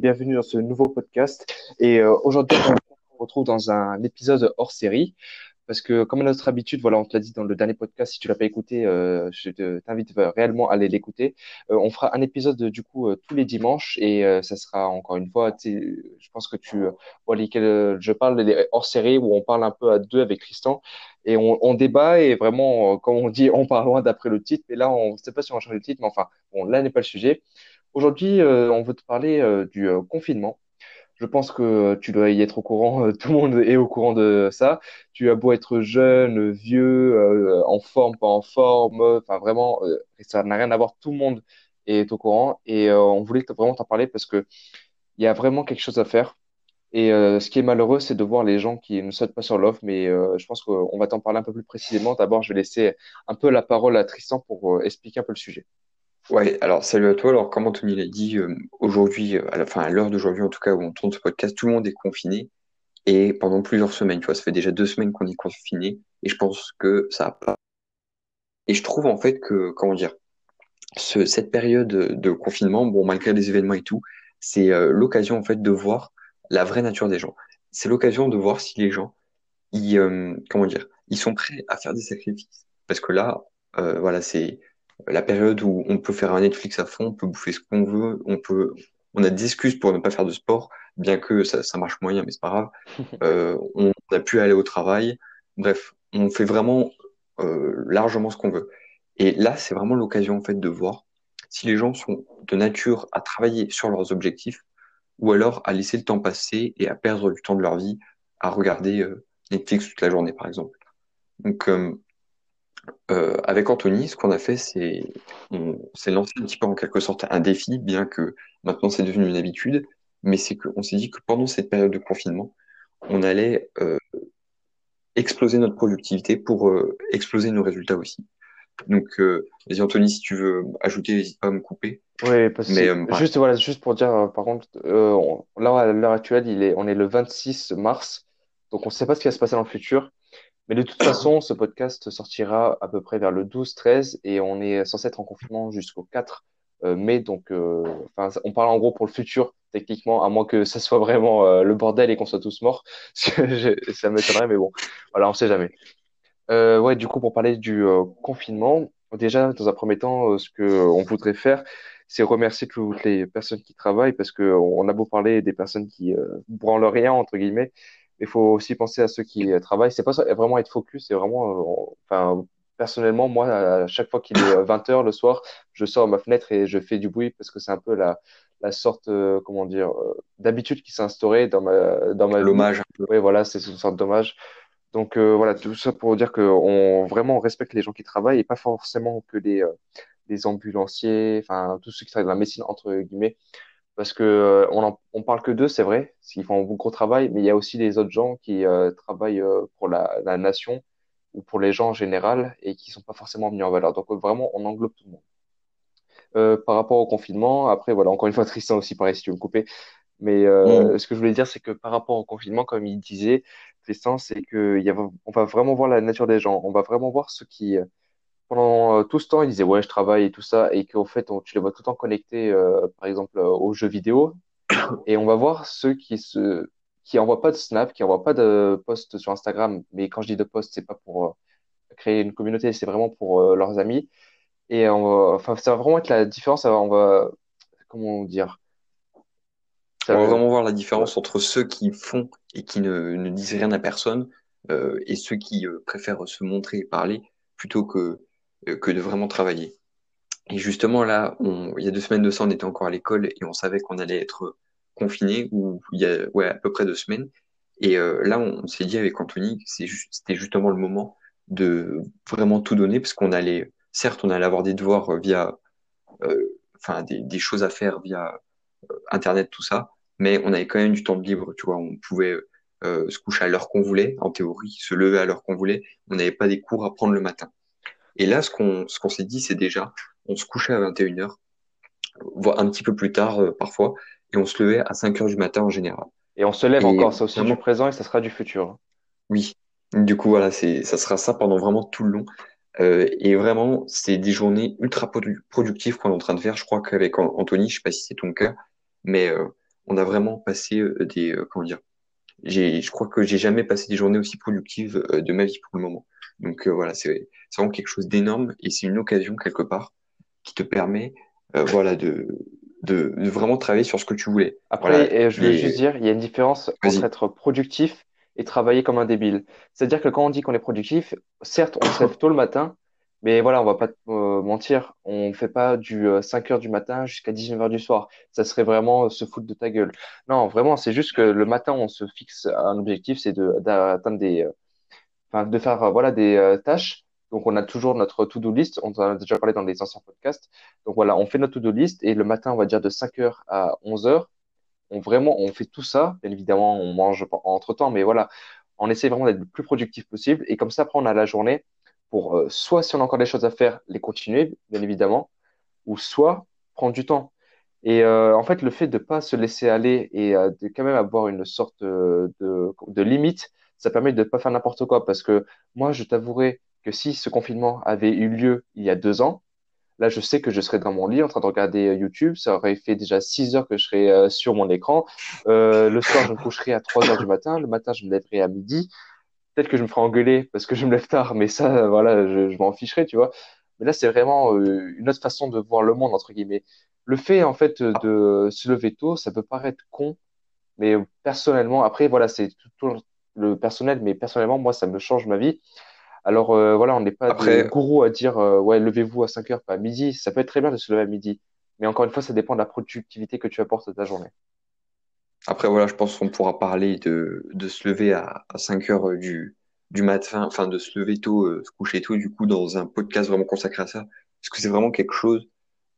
bienvenue dans ce nouveau podcast. Et euh, aujourd'hui, on se retrouve dans un épisode hors série. Parce que, comme à notre habitude, voilà, on te l'a dit dans le dernier podcast, si tu l'as pas écouté, euh, je t'invite réellement à aller l'écouter. Euh, on fera un épisode du coup tous les dimanches et ça sera encore une fois, je pense que tu vois lesquels je parle, les hors série où on parle un peu à deux avec Tristan et on, débat et vraiment, comme on dit, on part loin d'après le titre. Mais là, on ne sait pas si on va changer le titre, mais enfin, bon, là n'est pas le sujet. Aujourd'hui, euh, on veut te parler euh, du euh, confinement. Je pense que tu dois y être au courant, tout le monde est au courant de ça. Tu as beau être jeune, vieux, en forme, pas en forme, enfin vraiment, ça n'a rien à voir, tout le monde est au courant et on voulait vraiment t'en parler parce que il y a vraiment quelque chose à faire. Et ce qui est malheureux, c'est de voir les gens qui ne sautent pas sur l'offre, mais je pense qu'on va t'en parler un peu plus précisément. D'abord, je vais laisser un peu la parole à Tristan pour expliquer un peu le sujet. Ouais, alors salut à toi. Alors, comme Anthony l'a dit, euh, aujourd'hui, euh, à la, fin, à l'heure d'aujourd'hui, en tout cas, où on tourne ce podcast, tout le monde est confiné et pendant plusieurs semaines. Tu vois, ça fait déjà deux semaines qu'on est confiné et je pense que ça a pas. Et je trouve en fait que, comment dire, ce, cette période de confinement, bon, malgré les événements et tout, c'est euh, l'occasion en fait de voir la vraie nature des gens. C'est l'occasion de voir si les gens, ils, comment dire, ils sont prêts à faire des sacrifices. Parce que là, voilà, c'est la période où on peut faire un Netflix à fond, on peut bouffer ce qu'on veut, on peut, on a des excuses pour ne pas faire de sport, bien que ça, ça marche moyen, mais c'est pas grave. Euh, on a pu aller au travail. Bref, on fait vraiment euh, largement ce qu'on veut. Et là, c'est vraiment l'occasion en fait de voir si les gens sont de nature à travailler sur leurs objectifs ou alors à laisser le temps passer et à perdre du temps de leur vie à regarder euh, Netflix toute la journée, par exemple. Donc, euh, avec Anthony, ce qu'on a fait, c'est on s'est lancé un petit peu en quelque sorte un défi, bien que maintenant c'est devenu une habitude, mais c'est qu'on s'est dit que pendant cette période de confinement, on allait euh, exploser notre productivité pour euh, exploser nos résultats aussi. Donc, vas-y Anthony, si tu veux ajouter, n'hésite pas à me couper. Oui, parce que juste voilà, juste pour dire, par contre, là à l'heure actuelle, il est, on est le 26 mars, donc on ne sait pas ce qui va se passer dans le futur. Mais de toute façon, ce podcast sortira à peu près vers le 12-13 et on est censé être en confinement jusqu'au 4 euh, mai. Donc, euh, on parle en gros pour le futur, techniquement, à moins que ça soit vraiment euh, le bordel et qu'on soit tous morts. ça m'étonnerait, mais bon, voilà, on sait jamais. ouais, du coup, pour parler du confinement, déjà, dans un premier temps, ce que on voudrait faire, c'est remercier toutes les personnes qui travaillent parce que on a beau parler des personnes qui branlent rien entre guillemets, il faut aussi penser à ceux qui euh, travaillent. C'est pas ça, vraiment être focus, c'est vraiment, euh, enfin, personnellement, moi, à chaque fois qu'il est 20 euh, heures le soir, je sors ma fenêtre et je fais du bruit parce que c'est un peu la, la sorte, comment dire, d'habitude qui s'est instaurée dans ma, dans ma L'hommage. Oui, voilà, c'est une sorte d'hommage. Donc voilà, tout ça pour dire qu'on vraiment respecte les gens qui travaillent et pas forcément que les, les ambulanciers, enfin tous ceux qui travaillent dans la médecine entre guillemets, parce que euh, on, on parle que d'eux, c'est vrai, parce qu'ils font un gros travail, mais il y a aussi les autres gens qui euh, travaillent euh, pour la, la, nation ou pour les gens en général et qui sont pas forcément mis en valeur. Donc vraiment, on englobe tout le monde. par rapport au confinement, après voilà, encore une fois Tristan aussi, pareil si tu veux me couper, mais mm. ce que je voulais dire, c'est que par rapport au confinement, comme il disait, Tristan, c'est que y a, on va vraiment voir la nature des gens, on va vraiment voir ce qui pendant euh, tout ce temps, ils disaient ouais, je travaille et tout ça, et qu'en fait, on, tu les vois tout le temps connectés, euh, par exemple, euh, aux jeux vidéo. Et on va voir ceux qui se, qui envoient pas de snap, qui envoient pas de posts sur Instagram. Mais quand je dis de posts, c'est pas pour créer une communauté, c'est vraiment pour leurs amis. Et on enfin, ça va vraiment être la différence. On va, comment dire? Ça On va vraiment voir la différence entre ceux qui font et qui ne, ne disent rien à personne et ceux qui préfèrent se montrer et parler plutôt que que de vraiment travailler. Et justement, là, on, il y a deux semaines de ça, on était encore à l'école et on savait qu'on allait être confiné, ou il y a ouais, à peu près deux semaines. Et euh, là, on, s'est dit avec Anthony c'était justement le moment de vraiment tout donner, parce qu'on allait, certes, on allait avoir des devoirs via, euh, enfin, des, des, choses à faire via euh, Internet, tout ça, mais on avait quand même du temps de libre, tu vois, on pouvait euh, se coucher à l'heure qu'on voulait, en théorie, se lever à l'heure qu'on voulait, on n'avait pas des cours à prendre le matin. Et là, ce qu'on ce qu'on s'est dit, c'est déjà, on se couchait à 21h, voire un petit peu plus tard euh, parfois, et on se levait à 5h du matin en général. Et on se lève encore, ça aussi du présent et ça sera du futur. Oui, du coup, voilà, c'est ça sera ça pendant vraiment tout le long. Euh, et vraiment, c'est des journées ultra productives qu'on est en train de faire. Je crois qu'avec Anthony, je sais pas si c'est ton cas, mais euh, on a vraiment passé des, comment dire, je crois que j'ai jamais passé des journées aussi productives de ma vie pour le moment. Donc voilà, c'est vraiment quelque chose d'énorme et c'est une occasion quelque part qui te permet, voilà, de, de, vraiment travailler sur ce que tu voulais. Après, je veux juste dire, il y a une différence entre être productif et travailler comme un débile. C'est-à-dire que quand on dit qu'on est productif, certes, on se lève tôt le matin, mais voilà, on va pas euh, mentir, on fait pas du 5 euh, heures du matin jusqu'à 19 heures du soir. Ça serait vraiment euh, se foutre de ta gueule. Non, vraiment, c'est juste que le matin, on se fixe un objectif, c'est de d'atteindre des, enfin, de faire voilà des tâches. Donc, on a toujours notre to-do list. On en a déjà parlé dans les anciens podcasts. Donc voilà, on fait notre to-do list et le matin, on va dire de 5 heures à 11 heures. On vraiment, on fait tout ça. Bien évidemment, on mange entre temps, mais voilà, on essaie vraiment d'être le plus productif possible. Et comme ça, après, on a la journée pour euh, soit, si on a encore des choses à faire, les continuer, bien évidemment, ou soit prendre du temps. Et euh, en fait, le fait de ne pas se laisser aller et euh, de quand même avoir une sorte de, de limite, ça permet de ne pas faire n'importe quoi. Parce que moi, je t'avouerai que si ce confinement avait eu lieu il y a deux ans, là, je sais que je serais dans mon lit en train de regarder YouTube. Ça aurait fait déjà six heures que je serais sur mon écran. le soir, je me coucherai à 3 heures du matin. Le matin, je me lèverai à midi peut-être que je me ferai engueuler parce que je me lève tard, mais ça, voilà, je, m'en ficherai, tu vois. Mais là, c'est vraiment euh, une autre façon de voir le monde, entre guillemets. Le fait, en fait, de se lever tôt, ça peut paraître con, mais personnellement, après, voilà, c'est tout, le personnel, mais personnellement, moi, ça me change ma vie. Alors, euh, voilà, on n'est pas des gourous à dire, euh, ouais, levez-vous à 5 heures, pas à midi. Ça peut être très bien de se lever à midi. Mais encore une fois, ça dépend de la productivité que tu apportes à ta journée. Après, voilà, je pense qu'on pourra parler de, de se lever à, à 5 heures euh, du, du matin, enfin de se lever tôt, euh, se coucher tôt, du coup, dans un podcast vraiment consacré à ça. Parce que c'est vraiment quelque chose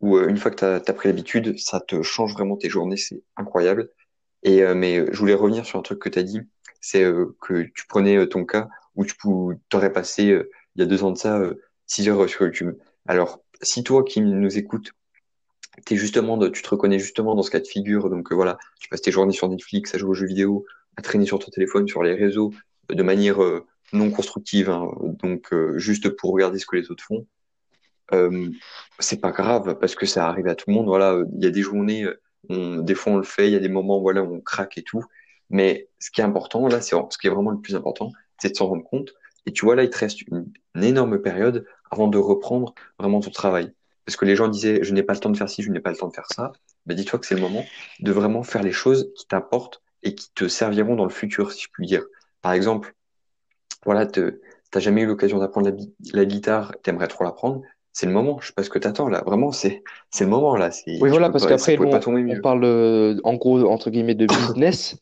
où, euh, une fois que tu as, pris l'habitude, ça te change vraiment tes journées, c'est incroyable. Et, mais je voulais revenir sur un truc que tu as dit, c'est que tu prenais ton cas où tu t'aurais passé, il y a deux ans de ça, 6 heures sur YouTube. Alors, si toi qui nous écoutes, t'es justement tu te reconnais justement dans ce cas de figure. Donc euh, voilà, tu passes tes journées sur Netflix à jouer aux jeux vidéo, à traîner sur ton téléphone, sur les réseaux, euh, de manière euh, non constructive, hein, donc juste pour regarder ce que les autres font. c'est pas grave parce que ça arrive à tout le monde. Voilà, il y a des journées, on, des fois on le fait, il y a des moments voilà où on craque et tout. Mais ce qui est important là, c'est ce qui est vraiment le plus important, c'est de s'en rendre compte. Et tu vois là, il te reste une énorme période avant de reprendre vraiment ton travail parce que les gens disaient je n'ai pas le temps de faire ci, je n'ai pas le temps de faire ça, mais dis-toi que c'est le moment de vraiment faire les choses qui t'apportent et qui te serviront dans le futur, si je puis dire. Par exemple, voilà, tu n'as jamais eu l'occasion d'apprendre la, guitare, tu aimerais trop l'apprendre, c'est le moment. Je sais pas ce que t'attends là. Vraiment, c'est c'est le moment là. Oui, voilà, parce qu'après, on parle euh, en gros entre guillemets de business.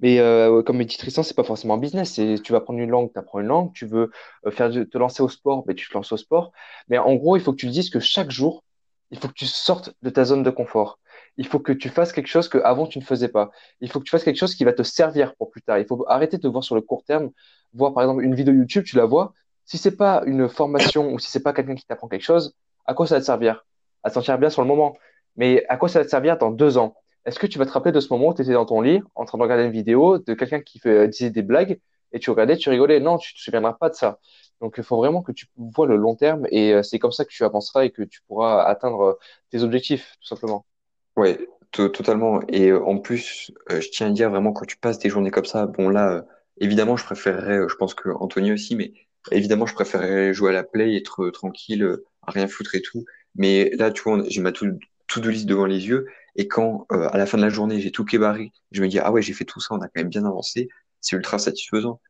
Mais euh, comme dit Tristan, c'est pas forcément un business. Tu vas prendre une langue, tu apprends une langue. Tu veux euh, faire te lancer au sport, mais tu te lances au sport. Mais en gros, il faut que tu dises que chaque jour, il faut que tu sortes de ta zone de confort. Il faut que tu fasses quelque chose que avant tu ne faisais pas. Il faut que tu fasses quelque chose qui va te servir pour plus tard. Il faut arrêter de te voir sur le court terme. Voir par exemple une vidéo YouTube, tu la vois. Si c'est pas une formation ou si c'est pas quelqu'un qui t'apprend quelque chose, à quoi ça va te servir? À te sentir bien sur le moment. Mais à quoi ça va te servir dans deux ans? Est-ce que tu vas te rappeler de ce moment où tu étais dans ton lit en train de regarder une vidéo de quelqu'un qui fait, disait des blagues et tu regardais, tu rigolais? Non, tu te souviendras pas de ça. Donc il faut vraiment que tu vois le long terme et euh, c'est comme ça que tu avanceras et que tu pourras atteindre euh, tes objectifs, tout simplement. Oui, totalement. Et euh, en plus, je tiens à dire vraiment quand tu passes des journées comme ça, bon là, évidemment, je préférerais, je pense que Anthony aussi, mais évidemment, je préférerais jouer à la play, être tranquille, à rien foutre et tout. Mais là, tu vois, j'ai ma tout, tout de liste devant les yeux et quand, euh, à la fin de la journée, j'ai tout kébarré, je me dis, ah ouais, j'ai fait tout ça, on a quand même bien avancé, c'est ultra satisfaisant.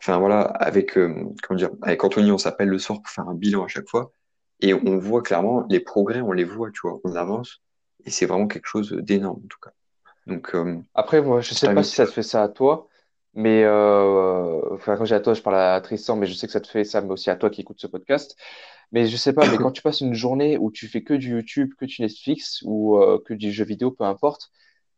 Enfin voilà, avec, euh, comment dire, avec Anthony, on s'appelle le soir pour faire un bilan à chaque fois, et on voit clairement les progrès, on les voit, tu vois, on avance, et c'est vraiment quelque chose d'énorme en tout cas. Donc, euh, Après, moi, je sais pas si ça te fait ça à toi, mais enfin, quand j'ai à toi, je parle à Tristan, mais je sais que ça te fait ça, mais aussi à toi qui écoutes ce podcast. Mais je sais pas, mais quand tu passes une journée où tu fais que du YouTube, que du Netflix ou euh, que du jeu vidéo, peu importe,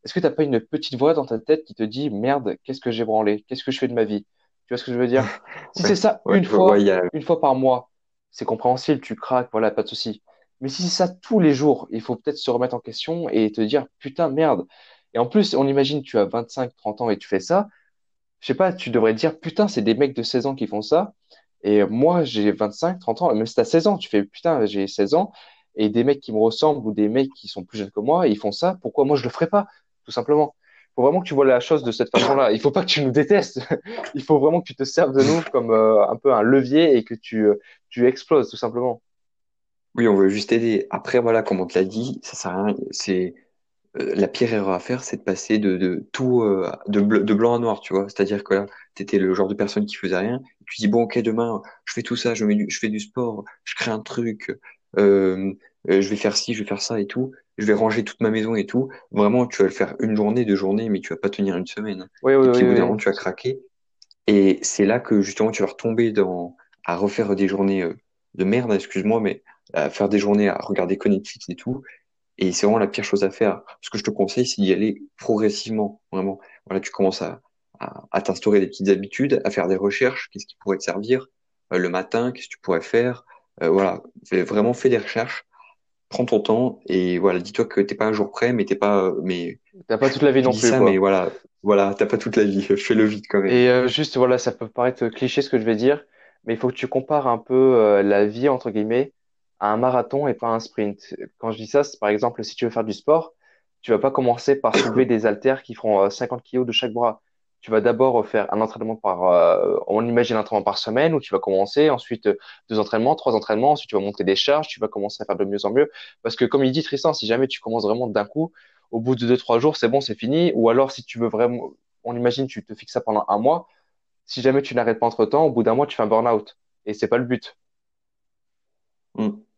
est-ce que t'as pas une petite voix dans ta tête qui te dit merde, qu'est-ce que j'ai branlé, qu'est-ce que je fais de ma vie? Tu vois ce que je veux dire? Si c'est ça une fois, une fois par mois, c'est compréhensible, tu craques, voilà, pas de souci. Mais si c'est ça tous les jours, il faut peut-être se remettre en question et te dire putain merde. Et en plus, on imagine tu as 25, 30 ans et tu fais ça. Je sais pas, tu devrais dire putain, c'est des mecs de 16 ans qui font ça. Et moi, j'ai 25, 30 ans, même si t'as 16 ans, tu fais putain, j'ai 16 ans, et des mecs qui me ressemblent ou des mecs qui sont plus jeunes que moi, ils font ça, pourquoi moi je le ferais pas? tout simplement? Il faut vraiment que tu vois la chose de cette façon-là. Il faut pas que tu nous détestes. Il faut vraiment que tu te serves de nous comme euh, un peu un levier et que tu, euh, tu exploses, tout simplement. Oui, on veut juste aider. Après, voilà, comme on te l'a dit, ça sert à rien. C'est la pire erreur à faire, c'est de passer de, de tout euh, de, de blanc à noir, tu vois. C'est-à-dire que là, tu étais le genre de personne qui faisait rien. Tu dis bon, ok, demain, je fais tout ça, je mets du, je fais du sport, je crée un truc, euh, euh, je vais faire ci, je vais faire ça et tout. Je vais ranger toute ma maison et tout. Vraiment, tu vas le faire une journée, deux journées, mais tu vas pas tenir une semaine. Oui, Et oui, puis oui, au bout d'un oui. moment, tu vas craquer. Et c'est là que justement, tu vas retomber dans à refaire des journées euh, de merde, excuse-moi, mais à faire des journées à regarder Netflix et tout. Et c'est vraiment la pire chose à faire. Ce que je te conseille, c'est d'y aller progressivement, vraiment. Voilà, tu commences à, à, à t'instaurer des petites habitudes, à faire des recherches, qu'est-ce qui pourrait te servir euh, le matin, qu'est-ce que tu pourrais faire. Euh, voilà, Fais- vraiment fais des recherches, prends ton temps et voilà, dis-toi que t'es pas un jour prêt, mais t'es pas, euh, mais T'as pas toute la vie non plus, ça, mais voilà, voilà, t'as pas toute la vie. Fais-le vite quand même. Et euh, juste, voilà, ça peut paraître cliché ce que je vais dire, mais il faut que tu compares un peu euh, la vie, entre guillemets, à un marathon et pas un sprint. Quand je dis ça, c'est par exemple, si tu veux faire du sport, tu vas pas commencer par soulever des haltères qui feront euh, 50 kilos de chaque bras. Tu vas d'abord faire un entraînement par, euh, on imagine un entraînement par semaine où tu vas commencer, ensuite euh, deux entraînements, trois entraînements, ensuite tu vas monter des charges, tu vas commencer à faire de mieux en mieux. Parce que comme il dit Tristan, si jamais tu commences vraiment d'un coup, au bout de deux, trois jours, c'est bon, c'est fini. Ou alors si tu veux vraiment, on imagine, tu te fixes ça pendant un mois. Si jamais tu n'arrêtes pas entre-temps, au bout d'un mois, tu fais un burn-out. Et c'est pas le but. Mm.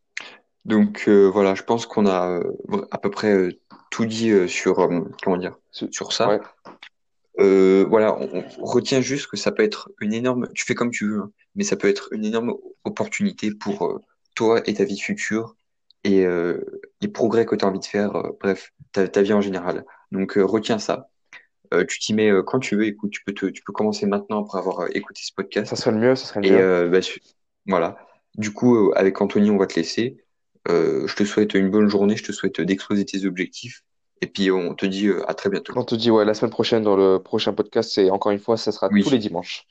Donc euh, voilà, je pense qu'on a euh, à peu près euh, tout dit euh, sur euh, comment dire sur ça. Ouais, Euh, voilà, on, on retient juste que ça peut être une énorme, tu fais comme tu veux, hein, mais ça peut être une énorme opportunité pour euh, toi et ta vie future et euh, les progrès que tu as envie de faire, euh, bref, ta, ta vie en général. Donc euh, retiens ça. Euh, tu t'y mets euh, quand tu veux, écoute, tu peux te, tu peux commencer maintenant après avoir écouté ce ça podcast. serait le mieux, ça serait le Et mieux. euh, bah, voilà. Du coup, euh, avec Anthony, on va te laisser. Euh, je te souhaite une bonne journée, je te souhaite d'exploser tes objectifs. Et puis on te dit euh, à très bientôt. On te dit, ouais, la semaine prochaine, dans le prochain podcast, c'est encore une fois, ça sera tous les dimanches.